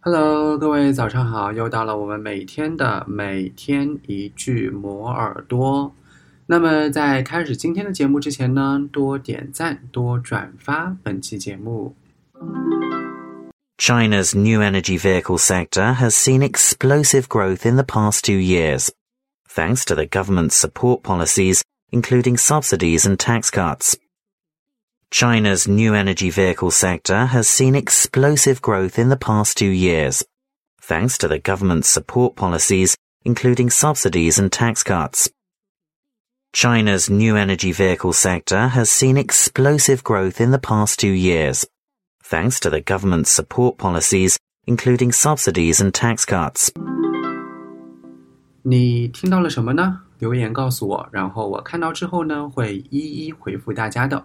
Hello，各位早上好！又到了我们每天的每天一句磨耳朵。那么在开始今天的节目之前呢，多点赞，多转发本期节目。China's new energy vehicle sector has seen explosive growth in the past two years, thanks to the government's support policies, including subsidies and tax cuts. China's new energy vehicle sector has seen explosive growth in the past two years, thanks to the government's support policies, including subsidies and tax cuts. China's new energy vehicle sector has seen explosive growth in the past two years, thanks to the government's support policies, including subsidies and tax cuts. 你听到了什么呢？留言告诉我，然后我看到之后呢，会一一回复大家的。